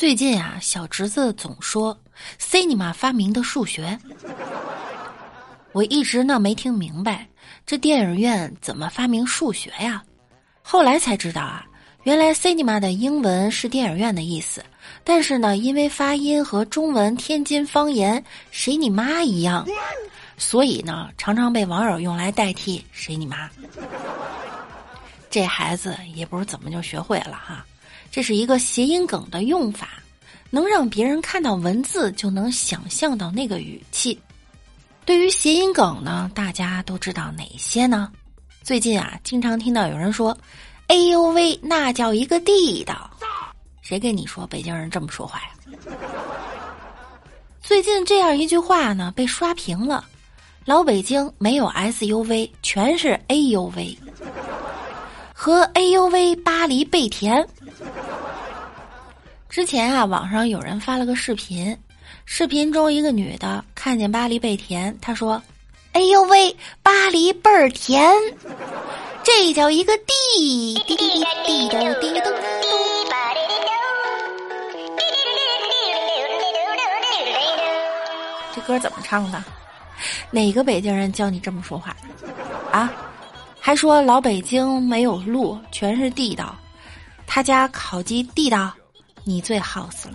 最近啊，小侄子总说 C 你妈发明的数学”，我一直呢没听明白，这电影院怎么发明数学呀？后来才知道啊，原来 “cinema” 的英文是电影院的意思，但是呢，因为发音和中文天津方言“谁你妈”一样，所以呢，常常被网友用来代替“谁你妈”。这孩子也不知怎么就学会了哈。这是一个谐音梗的用法，能让别人看到文字就能想象到那个语气。对于谐音梗呢，大家都知道哪些呢？最近啊，经常听到有人说：“哎呦喂，那叫一个地道。”谁跟你说北京人这么说话呀？最近这样一句话呢，被刷屏了。老北京没有 SUV，全是 AUV，和 AUV 巴黎贝甜。之前啊，网上有人发了个视频，视频中一个女的看见巴黎贝甜，她说：“哎呦喂，巴黎倍儿甜，这叫一个地地地地的地咚咚。”这歌怎么唱的？哪个北京人教你这么说话？啊？还说老北京没有路，全是地道，他家烤鸡地道。你最好死了，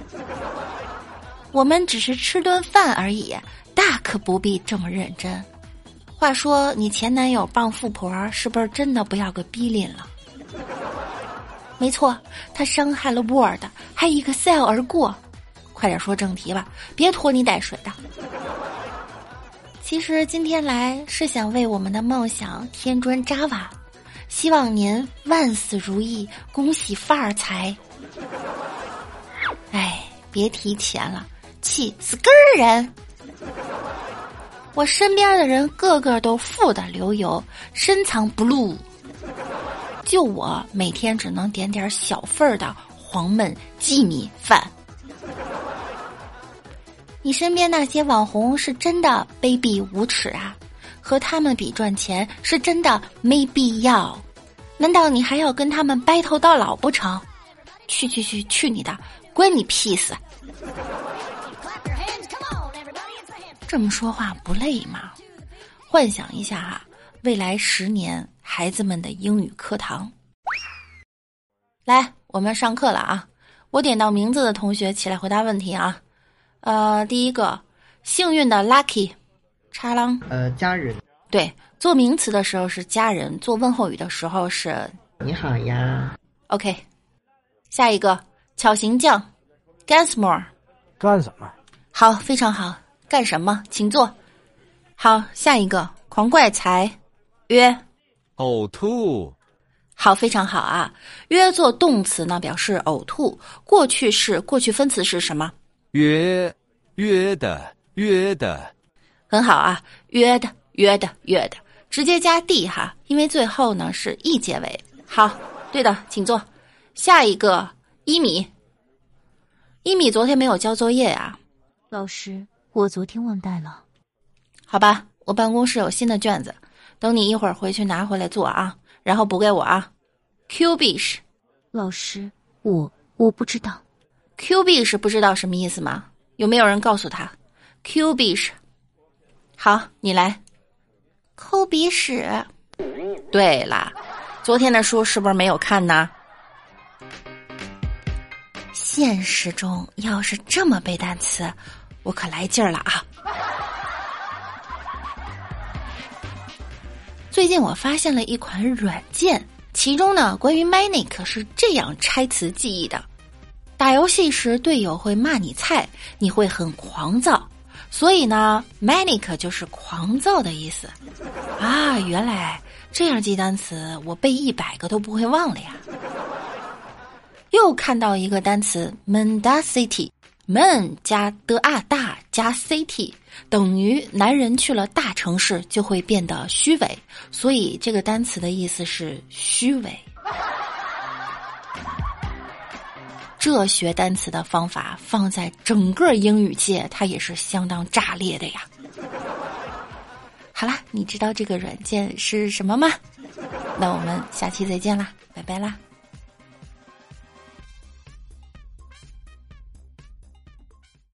我们只是吃顿饭而已，大可不必这么认真。话说，你前男友傍富婆是不是真的不要个逼脸了？没错，他伤害了 Word，还 Excel 而过。快点说正题吧，别拖泥带水的。其实今天来是想为我们的梦想添砖加瓦，希望您万事如意，恭喜发财。别提钱了，气死根儿人！我身边的人个个都富得流油，深藏不露，就我每天只能点点小份儿的黄焖鸡米饭。你身边那些网红是真的卑鄙无耻啊！和他们比赚钱是真的没必要，难道你还要跟他们白头到老不成？去去去去你的！关你屁事！这么说话不累吗？幻想一下哈，未来十年孩子们的英语课堂。来，我们上课了啊！我点到名字的同学起来回答问题啊。呃，第一个，幸运的 lucky，叉郎。呃，家人。对，做名词的时候是家人，做问候语的时候是你好呀。OK，下一个。巧行匠，Gansmore，干什么？好，非常好。干什么？请坐。好，下一个狂怪才，约，呕吐。好，非常好啊。约做动词呢，表示呕吐。过去式，过去分词是什么？约，约的，约的。很好啊，约的，约的，约的，直接加 d 哈，因为最后呢是 e 结尾。好，对的，请坐。下一个。一米，一米昨天没有交作业呀？老师，我昨天忘带了。好吧，我办公室有新的卷子，等你一会儿回去拿回来做啊，然后补给我啊。Q B 是，老师，我我不知道。Q B 是不知道什么意思吗？有没有人告诉他？Q B 是，好，你来。抠鼻屎。对啦，昨天的书是不是没有看呢？现实中要是这么背单词，我可来劲儿了啊！最近我发现了一款软件，其中呢关于 Manic 是这样拆词记忆的：打游戏时队友会骂你菜，你会很狂躁，所以呢 Manic 就是狂躁的意思啊！原来这样记单词，我背一百个都不会忘了呀！又看到一个单词 mendacity mendacity，men 加的啊大加 city 等于男人去了大城市就会变得虚伪，所以这个单词的意思是虚伪。这学单词的方法放在整个英语界，它也是相当炸裂的呀。好啦，你知道这个软件是什么吗？那我们下期再见啦，拜拜啦。